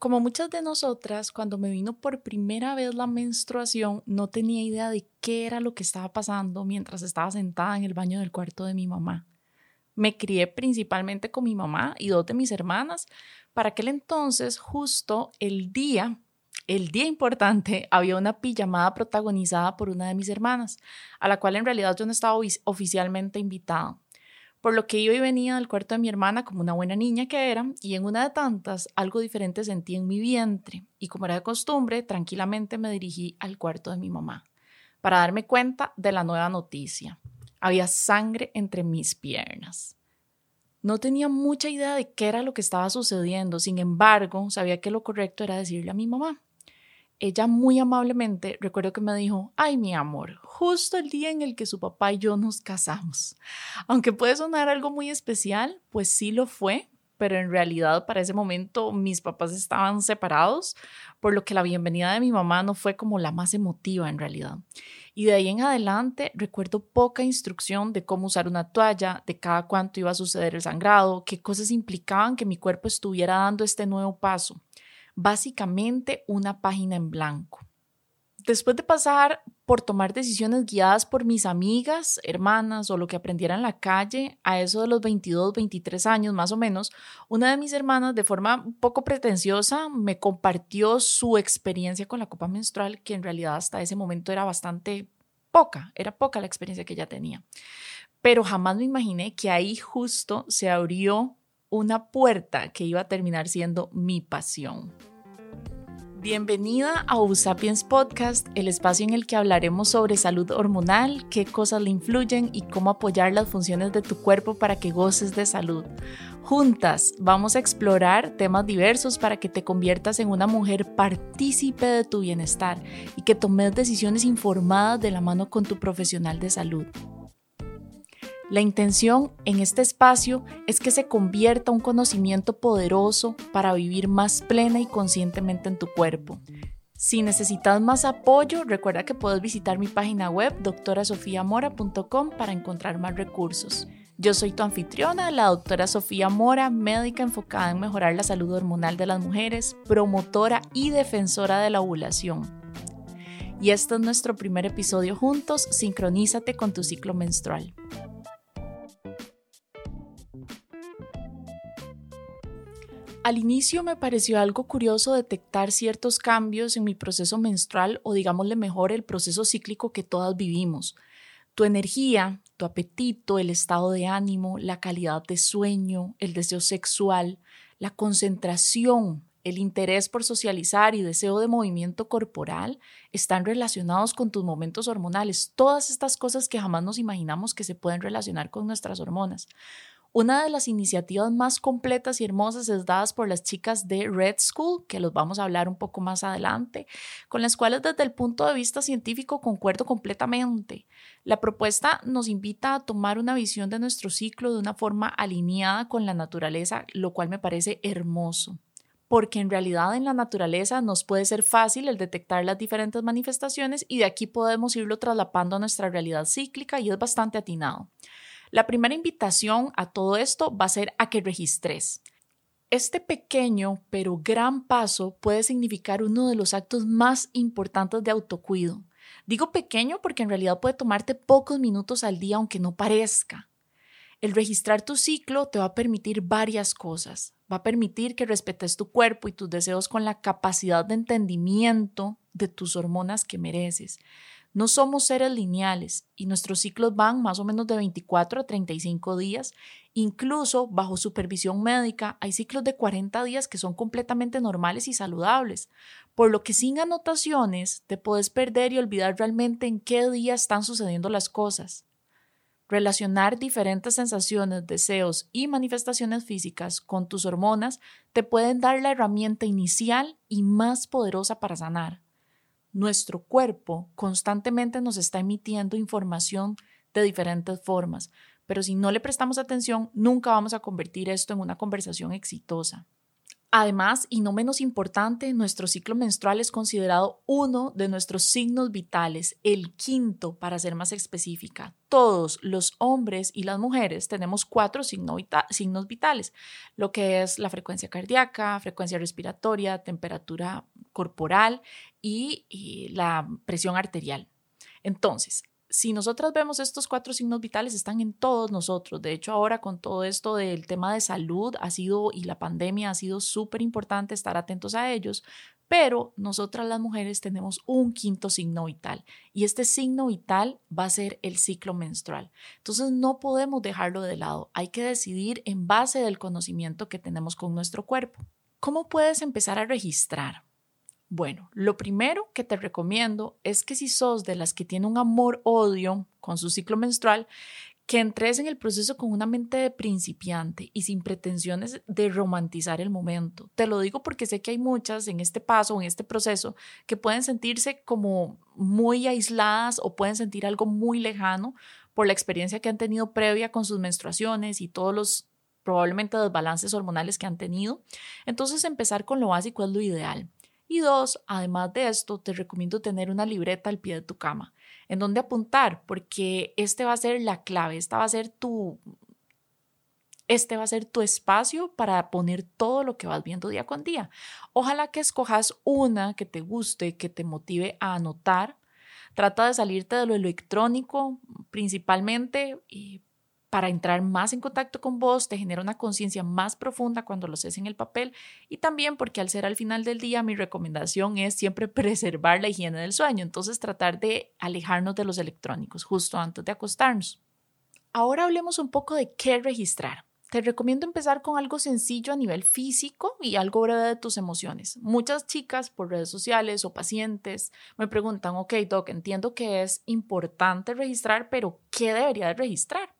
Como muchas de nosotras, cuando me vino por primera vez la menstruación, no tenía idea de qué era lo que estaba pasando mientras estaba sentada en el baño del cuarto de mi mamá. Me crié principalmente con mi mamá y dos de mis hermanas. Para aquel entonces, justo el día, el día importante, había una pijamada protagonizada por una de mis hermanas, a la cual en realidad yo no estaba oficialmente invitada por lo que iba y venía del cuarto de mi hermana como una buena niña que era, y en una de tantas algo diferente sentí en mi vientre, y como era de costumbre, tranquilamente me dirigí al cuarto de mi mamá, para darme cuenta de la nueva noticia. Había sangre entre mis piernas. No tenía mucha idea de qué era lo que estaba sucediendo, sin embargo, sabía que lo correcto era decirle a mi mamá ella muy amablemente recuerdo que me dijo, ay mi amor, justo el día en el que su papá y yo nos casamos. Aunque puede sonar algo muy especial, pues sí lo fue, pero en realidad para ese momento mis papás estaban separados, por lo que la bienvenida de mi mamá no fue como la más emotiva en realidad. Y de ahí en adelante recuerdo poca instrucción de cómo usar una toalla, de cada cuánto iba a suceder el sangrado, qué cosas implicaban que mi cuerpo estuviera dando este nuevo paso básicamente una página en blanco. Después de pasar por tomar decisiones guiadas por mis amigas, hermanas o lo que aprendiera en la calle, a eso de los 22, 23 años más o menos, una de mis hermanas de forma un poco pretenciosa me compartió su experiencia con la copa menstrual, que en realidad hasta ese momento era bastante poca, era poca la experiencia que ella tenía. Pero jamás me imaginé que ahí justo se abrió una puerta que iba a terminar siendo mi pasión. Bienvenida a Usapiens Podcast, el espacio en el que hablaremos sobre salud hormonal, qué cosas le influyen y cómo apoyar las funciones de tu cuerpo para que goces de salud. Juntas vamos a explorar temas diversos para que te conviertas en una mujer partícipe de tu bienestar y que tomes decisiones informadas de la mano con tu profesional de salud. La intención en este espacio es que se convierta un conocimiento poderoso para vivir más plena y conscientemente en tu cuerpo. Si necesitas más apoyo, recuerda que puedes visitar mi página web doctorasofiamora.com para encontrar más recursos. Yo soy tu anfitriona, la doctora Sofía Mora, médica enfocada en mejorar la salud hormonal de las mujeres, promotora y defensora de la ovulación. Y este es nuestro primer episodio juntos, sincronízate con tu ciclo menstrual. Al inicio me pareció algo curioso detectar ciertos cambios en mi proceso menstrual o digámosle mejor el proceso cíclico que todas vivimos. Tu energía, tu apetito, el estado de ánimo, la calidad de sueño, el deseo sexual, la concentración, el interés por socializar y deseo de movimiento corporal están relacionados con tus momentos hormonales. Todas estas cosas que jamás nos imaginamos que se pueden relacionar con nuestras hormonas. Una de las iniciativas más completas y hermosas es dadas por las chicas de Red School, que los vamos a hablar un poco más adelante, con las cuales desde el punto de vista científico concuerdo completamente. La propuesta nos invita a tomar una visión de nuestro ciclo de una forma alineada con la naturaleza, lo cual me parece hermoso porque en realidad en la naturaleza nos puede ser fácil el detectar las diferentes manifestaciones y de aquí podemos irlo traslapando a nuestra realidad cíclica y es bastante atinado. La primera invitación a todo esto va a ser a que registres. Este pequeño pero gran paso puede significar uno de los actos más importantes de autocuido. Digo pequeño porque en realidad puede tomarte pocos minutos al día aunque no parezca. El registrar tu ciclo te va a permitir varias cosas. Va a permitir que respetes tu cuerpo y tus deseos con la capacidad de entendimiento de tus hormonas que mereces. No somos seres lineales y nuestros ciclos van más o menos de 24 a 35 días. Incluso bajo supervisión médica hay ciclos de 40 días que son completamente normales y saludables, por lo que sin anotaciones te puedes perder y olvidar realmente en qué día están sucediendo las cosas. Relacionar diferentes sensaciones, deseos y manifestaciones físicas con tus hormonas te pueden dar la herramienta inicial y más poderosa para sanar nuestro cuerpo constantemente nos está emitiendo información de diferentes formas, pero si no le prestamos atención, nunca vamos a convertir esto en una conversación exitosa. Además, y no menos importante, nuestro ciclo menstrual es considerado uno de nuestros signos vitales, el quinto para ser más específica. Todos los hombres y las mujeres tenemos cuatro signos vitales, lo que es la frecuencia cardíaca, frecuencia respiratoria, temperatura corporal y, la presión arterial. Entonces, si nosotras vemos estos cuatro signos vitales, están en todos nosotros. De hecho, ahora con todo esto del tema de salud ha sido y la pandemia ha sido súper importante estar atentos a ellos, pero nosotras las mujeres tenemos un quinto signo vital y este signo vital va a ser el ciclo menstrual. Entonces no podemos dejarlo de lado, hay que decidir en base del conocimiento que tenemos con nuestro cuerpo. ¿Cómo puedes empezar a registrar? Bueno, lo primero que te recomiendo es que si sos de las que tiene un amor-odio con su ciclo menstrual, que entres en el proceso con una mente de principiante y sin pretensiones de romantizar el momento. Te lo digo porque sé que hay muchas en este paso, en este proceso, que pueden sentirse como muy aisladas o pueden sentir algo muy lejano por la experiencia que han tenido previa con sus menstruaciones y todos los probablemente desbalances hormonales que han tenido. Entonces empezar con lo básico es lo ideal. Y dos, además de esto, te recomiendo tener una libreta al pie de tu cama, en donde apuntar, porque este va a ser la clave, esta va a ser tu, este va a ser tu espacio para poner todo lo que vas viendo día con día. Ojalá que escojas una que te guste, que te motive a anotar. Trata de salirte de lo electrónico principalmente y para entrar más en contacto con vos, te genera una conciencia más profunda cuando lo haces en el papel y también porque al ser al final del día mi recomendación es siempre preservar la higiene del sueño, entonces tratar de alejarnos de los electrónicos justo antes de acostarnos. Ahora hablemos un poco de qué registrar. Te recomiendo empezar con algo sencillo a nivel físico y algo breve de tus emociones. Muchas chicas por redes sociales o pacientes me preguntan, ok, Doc, entiendo que es importante registrar, pero ¿qué debería de registrar?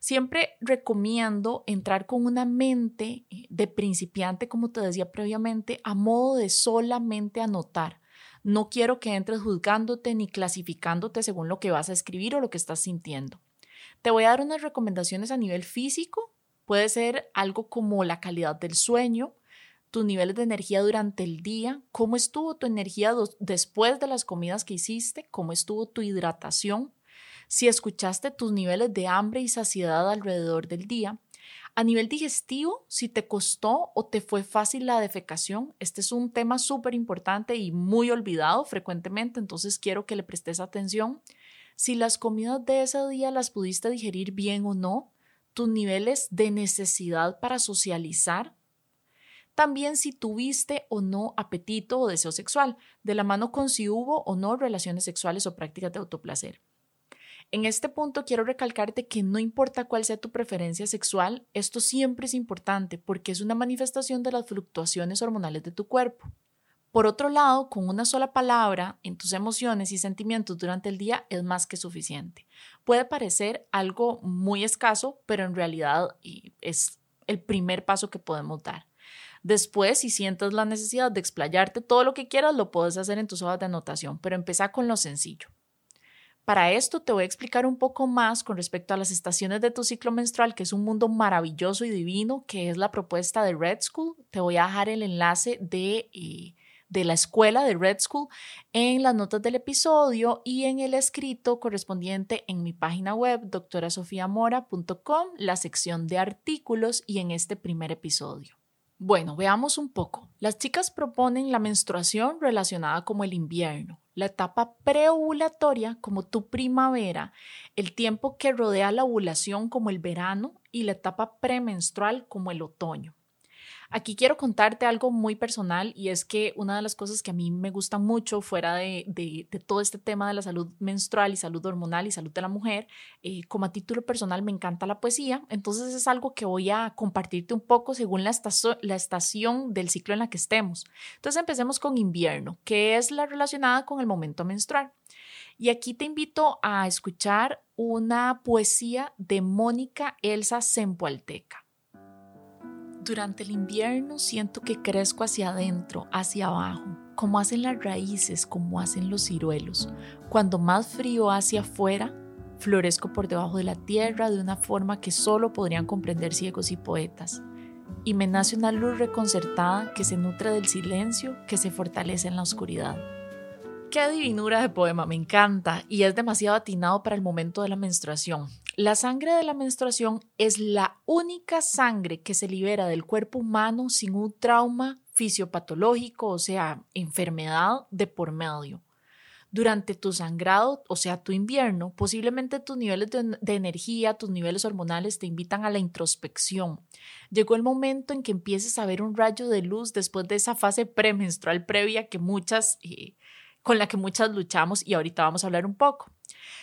Siempre recomiendo entrar con una mente eh, de principiante, como te decía previamente, a modo de solamente anotar. No quiero que entres juzgándote ni clasificándote según lo que vas a escribir o lo que estás sintiendo. Te voy a dar unas recomendaciones a nivel físico. Puede ser algo como la calidad del sueño, tus niveles de energía durante el día, cómo estuvo tu energía después de las comidas que hiciste, cómo estuvo tu hidratación, si escuchaste tus niveles de hambre y saciedad alrededor del día. A nivel digestivo, si te costó o te fue fácil la defecación, este es un tema súper importante y muy olvidado frecuentemente, entonces quiero que le prestes atención. Si las comidas de ese día las pudiste digerir bien o no, tus niveles de necesidad para socializar, también si tuviste o no apetito o deseo sexual, de la mano con si hubo o no relaciones sexuales o prácticas de autoplacer. En este punto quiero recalcarte que no importa cuál sea tu preferencia sexual, esto siempre es importante porque es una manifestación de las fluctuaciones hormonales de tu cuerpo. Por otro lado, con una sola palabra en tus emociones y sentimientos durante el día es más que suficiente. Puede parecer algo muy escaso, pero en realidad es el primer paso que podemos dar. Después, si sientes la necesidad de explayarte todo lo que quieras, lo puedes hacer en tus hojas de anotación, pero empieza con lo sencillo. Para esto te voy a explicar un poco más con respecto a las estaciones de tu ciclo menstrual, que es un mundo maravilloso y divino, que es la propuesta de Red School. Te voy a dejar el enlace de, eh, de la escuela de Red School en las notas del episodio y en el escrito correspondiente en mi página web doctorasofiamora.com, la sección de artículos y en este primer episodio. Bueno, veamos un poco. Las chicas proponen la menstruación relacionada como el invierno, la etapa preovulatoria como tu primavera, el tiempo que rodea la ovulación como el verano y la etapa premenstrual como el otoño. Aquí quiero contarte algo muy personal y es que una de las cosas que a mí me gusta mucho fuera de, todo este tema de la salud menstrual y salud hormonal y salud de la mujer, eh, como a título personal me encanta la poesía, entonces es algo que voy a compartirte un poco según la, estación del ciclo en la que estemos. Entonces empecemos con invierno, que es la relacionada con el momento menstrual. Y aquí te invito a escuchar una poesía de Mónica Elsa Sempoalteca. Durante el invierno siento que crezco hacia adentro, hacia abajo, como hacen las raíces, como hacen los ciruelos. Cuando más frío hacia afuera, florezco por debajo de la tierra de una forma que solo podrían comprender ciegos y poetas. y me nace una luz reconcertada que se nutre del silencio que se fortalece en la oscuridad. Qué divinura de poema, me encanta y es demasiado atinado para el momento de la menstruación. La sangre de la menstruación es la única sangre que se libera del cuerpo humano sin un trauma fisiopatológico, o sea, enfermedad de por medio. Durante tu sangrado, o sea, tu invierno, posiblemente tus niveles de, energía, tus niveles hormonales te invitan a la introspección. Llegó el momento en que empieces a ver un rayo de luz después de esa fase premenstrual previa que muchas eh, con la que muchas luchamos y ahorita vamos a hablar un poco.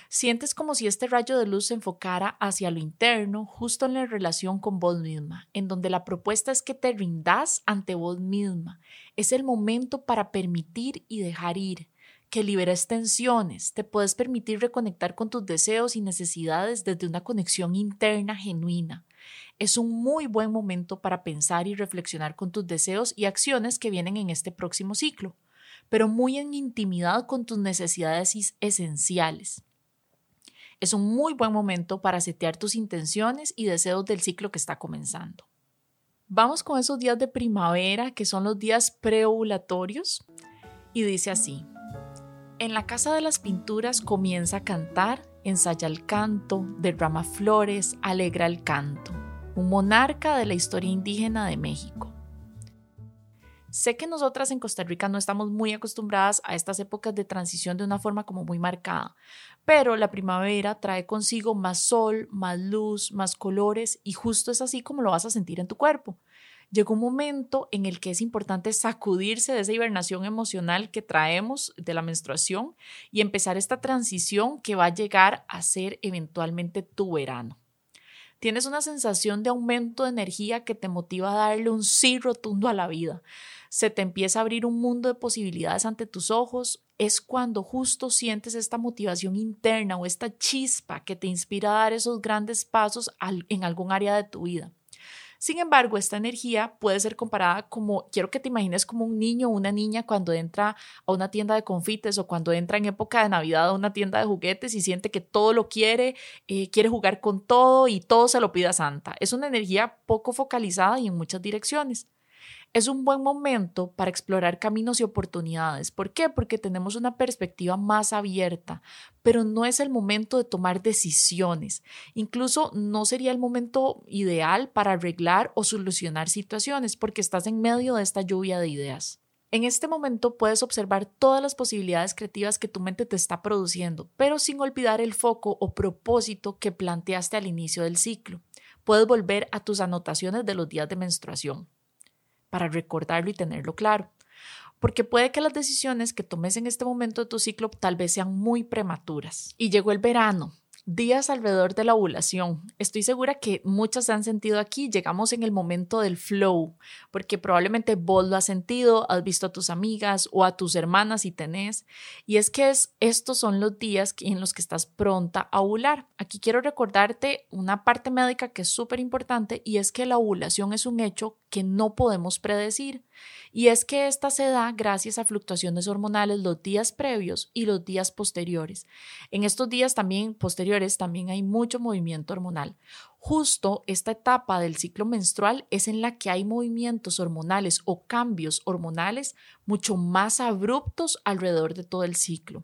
Sientes como si este rayo de luz se enfocara hacia lo interno, justo en la relación con vos misma, en donde la propuesta es que te rindas ante vos misma. Es el momento para permitir y dejar ir, que liberes tensiones, te puedes permitir reconectar con tus deseos y necesidades desde una conexión interna genuina. Es un muy buen momento para pensar y reflexionar con tus deseos y acciones que vienen en este próximo ciclo pero muy en intimidad con tus necesidades esenciales. Es un muy buen momento para setear tus intenciones y deseos del ciclo que está comenzando. Vamos con esos días de primavera que son los días preovulatorios y dice así. En la casa de las pinturas comienza a cantar, ensaya el canto, derrama flores, alegra el canto. Un monarca de la historia indígena de México. Sé que nosotras en Costa Rica no estamos muy acostumbradas a estas épocas de transición de una forma como muy marcada, pero la primavera trae consigo más sol, más luz, más colores y justo es así como lo vas a sentir en tu cuerpo. Llegó un momento en el que es importante sacudirse de esa hibernación emocional que traemos de la menstruación y empezar esta transición que va a llegar a ser eventualmente tu verano. Tienes una sensación de aumento de energía que te motiva a darle un sí rotundo a la vida se te empieza a abrir un mundo de posibilidades ante tus ojos, es cuando justo sientes esta motivación interna o esta chispa que te inspira a dar esos grandes pasos en algún área de tu vida. Sin embargo, esta energía puede ser comparada como, quiero que te imagines como un niño o una niña cuando entra a una tienda de confites o cuando entra en época de Navidad a una tienda de juguetes y siente que todo lo quiere, eh, quiere jugar con todo y todo se lo pide a Santa. Es una energía poco focalizada y en muchas direcciones es un buen momento para explorar caminos y oportunidades. ¿Por qué? Porque tenemos una perspectiva más abierta, pero no es el momento de tomar decisiones. Incluso no sería el momento ideal para arreglar o solucionar situaciones porque estás en medio de esta lluvia de ideas. En este momento puedes observar todas las posibilidades creativas que tu mente te está produciendo, pero sin olvidar el foco o propósito que planteaste al inicio del ciclo. Puedes volver a tus anotaciones de los días de menstruación para recordarlo y tenerlo claro. Porque puede que las decisiones que tomes en este momento de tu ciclo tal vez sean muy prematuras. Y llegó el verano, días alrededor de la ovulación. Estoy segura que muchas se han sentido aquí. Llegamos en el momento del flow, porque probablemente vos lo has sentido, has visto a tus amigas o a tus hermanas si tenés. Y es que es, estos son los días en los que estás pronta a ovular. Aquí quiero recordarte una parte médica que es súper importante y es que la ovulación es un hecho que no podemos predecir. Y es que esta se da gracias a fluctuaciones hormonales los días previos y los días posteriores. En estos días también posteriores también hay mucho movimiento hormonal. Justo esta etapa del ciclo menstrual es en la que hay movimientos hormonales o cambios hormonales mucho más abruptos alrededor de todo el ciclo.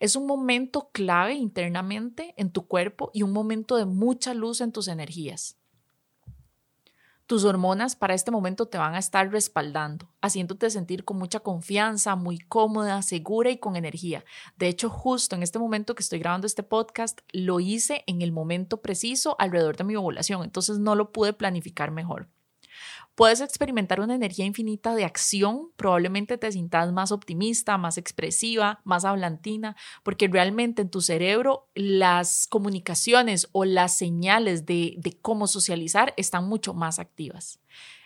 Es un momento clave internamente en tu cuerpo y un momento de mucha luz en tus energías. Tus hormonas para este momento te van a estar respaldando, haciéndote sentir con mucha confianza, muy cómoda, segura y con energía. De hecho, justo en este momento que estoy grabando este podcast, lo hice en el momento preciso alrededor de mi ovulación, entonces no lo pude planificar mejor. Puedes experimentar una energía infinita de acción, probablemente te sientas más optimista, más expresiva, más hablantina, porque realmente en tu cerebro las comunicaciones o las señales de, de cómo socializar están mucho más activas.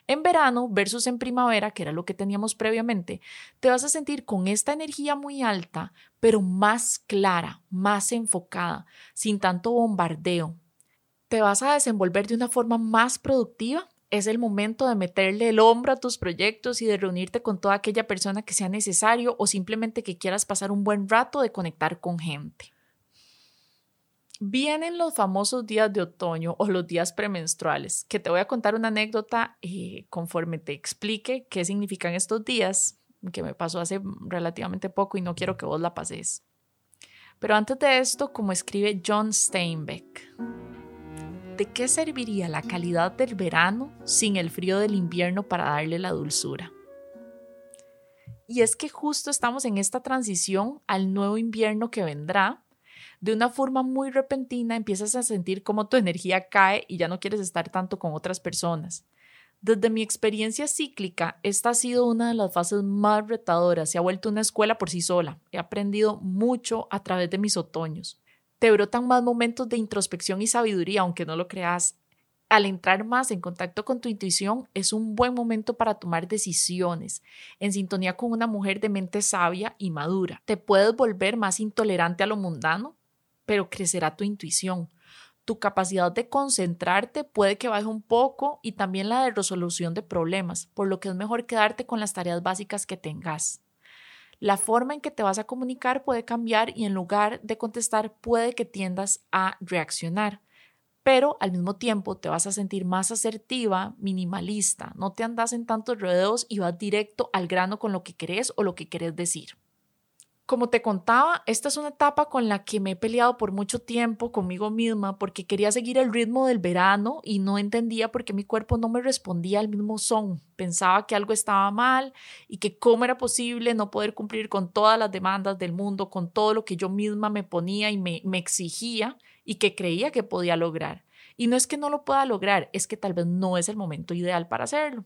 En verano versus en primavera, que era lo que teníamos previamente, te vas a sentir con esta energía muy alta, pero más clara, más enfocada, sin tanto bombardeo. Te vas a desenvolver de una forma más productiva es el momento de meterle el hombro a tus proyectos y de reunirte con toda aquella persona que sea necesario o simplemente que quieras pasar un buen rato de conectar con gente. Vienen los famosos días de otoño o los días premenstruales, que te voy a contar una anécdota eh, conforme te explique qué significan estos días, que me pasó hace relativamente poco y no quiero que vos la pases. Pero antes de esto, como escribe John Steinbeck, ¿de qué serviría la calidad del verano sin el frío del invierno para darle la dulzura? Y es que justo estamos en esta transición al nuevo invierno que vendrá de una forma muy repentina empiezas a sentir como tu energía cae y ya no quieres estar tanto con otras personas. Desde mi experiencia cíclica, esta ha sido una de las fases más retadoras. Se ha vuelto una escuela por sí sola. He aprendido mucho a través de mis otoños. Te brotan más momentos de introspección y sabiduría, aunque no lo creas. Al entrar más en contacto con tu intuición, es un buen momento para tomar decisiones, en sintonía con una mujer de mente sabia y madura. Te puedes volver más intolerante a lo mundano, pero crecerá tu intuición. Tu capacidad de concentrarte puede que baje un poco y también la de resolución de problemas, por lo que es mejor quedarte con las tareas básicas que tengas. La forma en que te vas a comunicar puede cambiar y en lugar de contestar puede que tiendas a reaccionar, pero al mismo tiempo te vas a sentir más asertiva, minimalista, no te andas en tantos rodeos y vas directo al grano con lo que querés o lo que querés decir. Como te contaba, esta es una etapa con la que me he peleado por mucho tiempo conmigo misma porque quería seguir el ritmo del verano y no entendía por qué mi cuerpo no me respondía al mismo son. Pensaba que algo estaba mal y que cómo era posible no poder cumplir con todas las demandas del mundo, con todo lo que yo misma me ponía y me, me exigía y que creía que podía lograr. Y no es que no lo pueda lograr, es que tal vez no es el momento ideal para hacerlo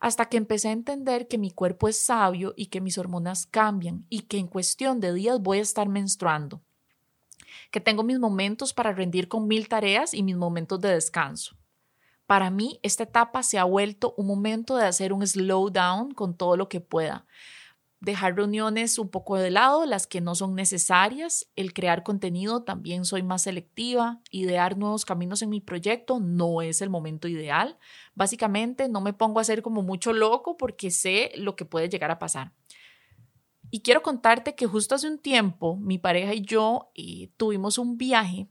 hasta que empecé a entender que mi cuerpo es sabio y que mis hormonas cambian y que en cuestión de días voy a estar menstruando, que tengo mis momentos para rendir con mil tareas y mis momentos de descanso. Para mí, esta etapa se ha vuelto un momento de hacer un slow down con todo lo que pueda, dejar reuniones un poco de lado, las que no son necesarias, el crear contenido también soy más selectiva, idear nuevos caminos en mi proyecto no es el momento ideal. Básicamente no me pongo a hacer como mucho loco porque sé lo que puede llegar a pasar. Y quiero contarte que justo hace un tiempo mi pareja y yo eh, tuvimos un viaje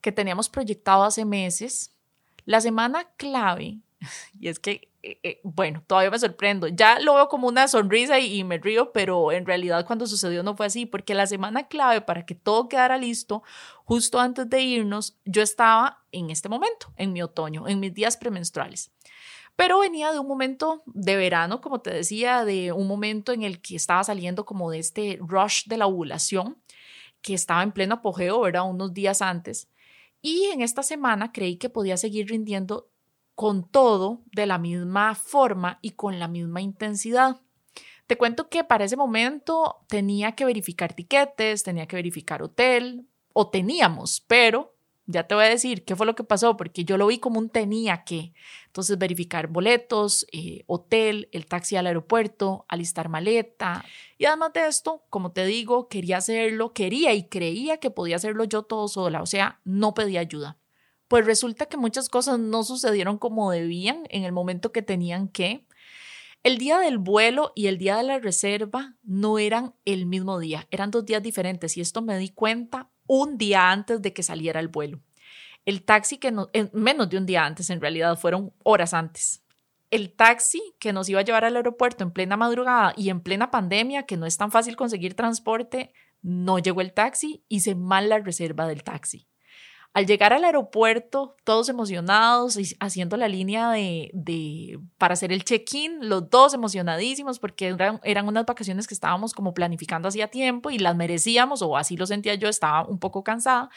que teníamos proyectado hace meses. La semana clave, y es que eh, eh, bueno, todavía me sorprendo. Ya lo veo como una sonrisa y, me río, pero en realidad cuando sucedió no fue así, porque la semana clave para que todo quedara listo, justo antes de irnos, yo estaba en este momento, en mi otoño, en mis días premenstruales. Pero venía de un momento de verano, como te decía, de un momento en el que estaba saliendo como de este rush de la ovulación, que estaba en pleno apogeo, ¿verdad? Unos días antes. Y en esta semana creí que podía seguir rindiendo con todo de la misma forma y con la misma intensidad. Te cuento que para ese momento tenía que verificar tiquetes, tenía que verificar hotel, o teníamos, pero ya te voy a decir qué fue lo que pasó, porque yo lo vi como un tenía que. Entonces, verificar boletos, eh, hotel, el taxi al aeropuerto, alistar maleta. Y además de esto, como te digo, quería hacerlo, quería y creía que podía hacerlo yo todo sola, o sea, no pedía ayuda pues resulta que muchas cosas no sucedieron como debían en el momento que tenían que. El día del vuelo y el día de la reserva no eran el mismo día, eran dos días diferentes y esto me di cuenta un día antes de que saliera el vuelo. El taxi que nos, menos de un día antes en realidad, fueron horas antes. El taxi que nos iba a llevar al aeropuerto en plena madrugada y en plena pandemia, que no es tan fácil conseguir transporte, no llegó el taxi, hice mal la reserva del taxi. Al llegar al aeropuerto, todos emocionados, y haciendo la línea de, para hacer el check-in, los dos emocionadísimos porque eran, unas vacaciones que estábamos como planificando hacía tiempo y las merecíamos, o así lo sentía yo, estaba un poco cansada.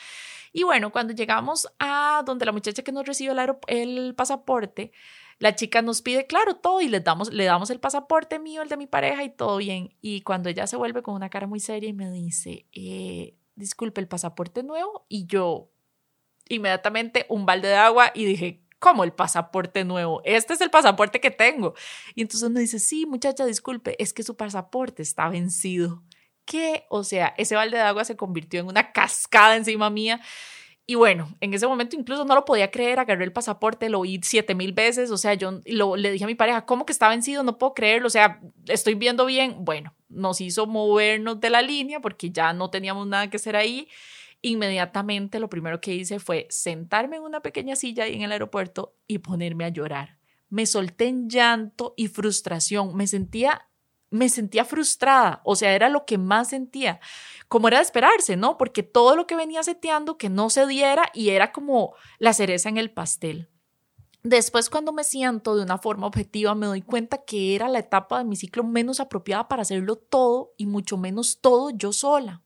Y bueno, cuando llegamos a donde la muchacha que nos recibe el, el pasaporte, la chica nos pide, claro, todo y le damos, le damos el pasaporte mío, el de mi pareja y todo bien. Y cuando ella se vuelve con una cara muy seria y me dice, eh, disculpe, el pasaporte nuevo. Y yo, inmediatamente un balde de agua y dije, ¿cómo el pasaporte nuevo? Este es el pasaporte que tengo. Y entonces me dice, sí, muchacha, disculpe, es que su pasaporte está vencido. ¿Qué? O sea, ese balde de agua se convirtió en una cascada encima mía. Y bueno, en ese momento incluso no lo podía creer, agarré el pasaporte, lo oí siete mil veces, o sea, yo lo, le dije a mi pareja, ¿cómo que está vencido? No puedo creerlo, o sea, estoy viendo bien. Bueno, nos hizo movernos de la línea porque ya no teníamos nada que hacer ahí Inmediatamente lo primero que hice fue sentarme en una pequeña silla ahí en el aeropuerto y ponerme a llorar. Me solté en llanto y frustración. Me sentía me sentía frustrada, o sea, era lo que más sentía, como era de esperarse, ¿no? Porque todo lo que venía seteando que no se diera y era como la cereza en el pastel. Después, cuando me siento de una forma objetiva, me doy cuenta que era la etapa de mi ciclo menos apropiada para hacerlo todo y mucho menos todo yo sola.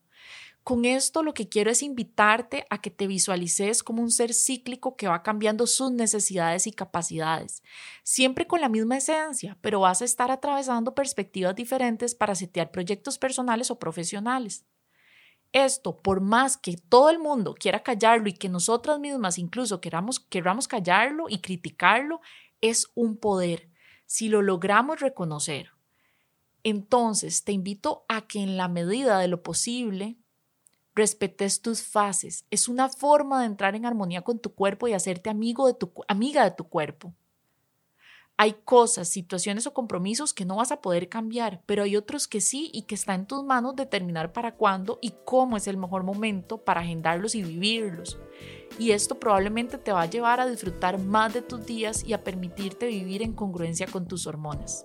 Con esto lo que quiero es invitarte a que te visualices como un ser cíclico que va cambiando sus necesidades y capacidades, siempre con la misma esencia, pero vas a estar atravesando perspectivas diferentes para setear proyectos personales o profesionales. Esto, por más que todo el mundo quiera callarlo y que nosotras mismas incluso queramos, queramos callarlo y criticarlo, es un poder si lo logramos reconocer. Entonces, te invito a que en la medida de lo posible respetes tus fases. Es una forma de entrar en armonía con tu cuerpo y hacerte amigo de tu, amiga de tu cuerpo. Hay cosas, situaciones o compromisos que no vas a poder cambiar, pero hay otros que sí y que está en tus manos determinar para cuándo y cómo es el mejor momento para agendarlos y vivirlos. Y esto probablemente te va a llevar a disfrutar más de tus días y a permitirte vivir en congruencia con tus hormonas.